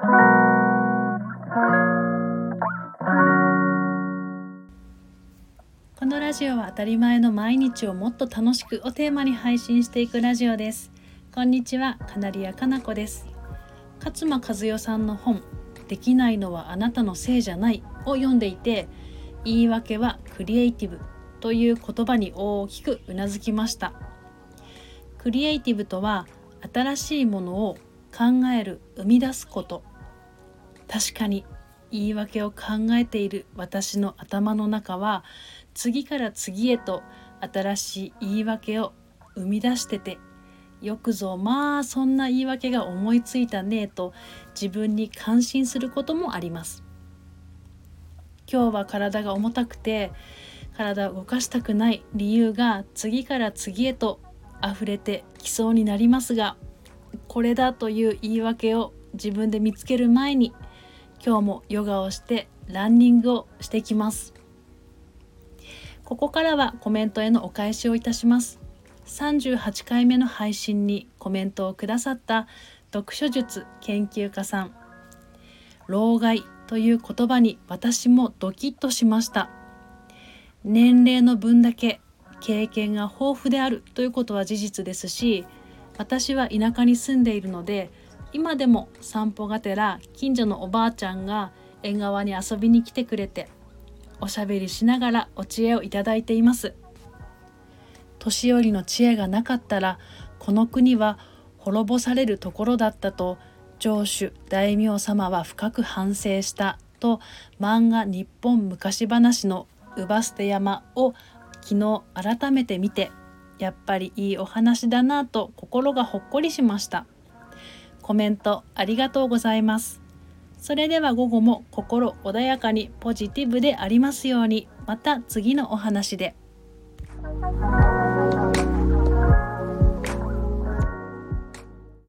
このラジオは当たり前の毎日をもっと楽しくをテーマに配信していくラジオです。こんにちはカナリアかなこです。勝間和代さんの本できないのはあなたのせいじゃないを読んでいて言い訳はクリエイティブという言葉に大きくうなずきました。クリエイティブとは新しいものを考える生み出すこと。確かに言い訳を考えている私の頭の中は次から次へと新しい言い訳を生み出しててよくぞまあそんな言い訳が思いついたねと自分に感心することもあります。今日は体が重たくて体を動かしたくない理由が次から次へと溢れてきそうになりますがこれだという言い訳を自分で見つける前に今日もヨガをしてランニングをしてきます。ここからはコメントへのお返しをいたします。38回目の配信にコメントをくださった読書術研究家さん。老害という言葉に私もドキッとしました。年齢の分だけ経験が豊富であるということは事実ですし私は田舎に住んでいるので今でも散歩がてら近所のおばあちゃんが縁側に遊びに来てくれておしゃべりしながらお知恵をいただいています。年寄りの知恵がなかったらこの国は滅ぼされるところだったと城主大名様は深く反省したと漫画「日本昔話」の「姥捨て山」を昨日改めて見てやっぱりいいお話だなと心がほっこりしました。コメントありがとうございますそれでは午後も心穏やかにポジティブでありますようにまた次のお話で。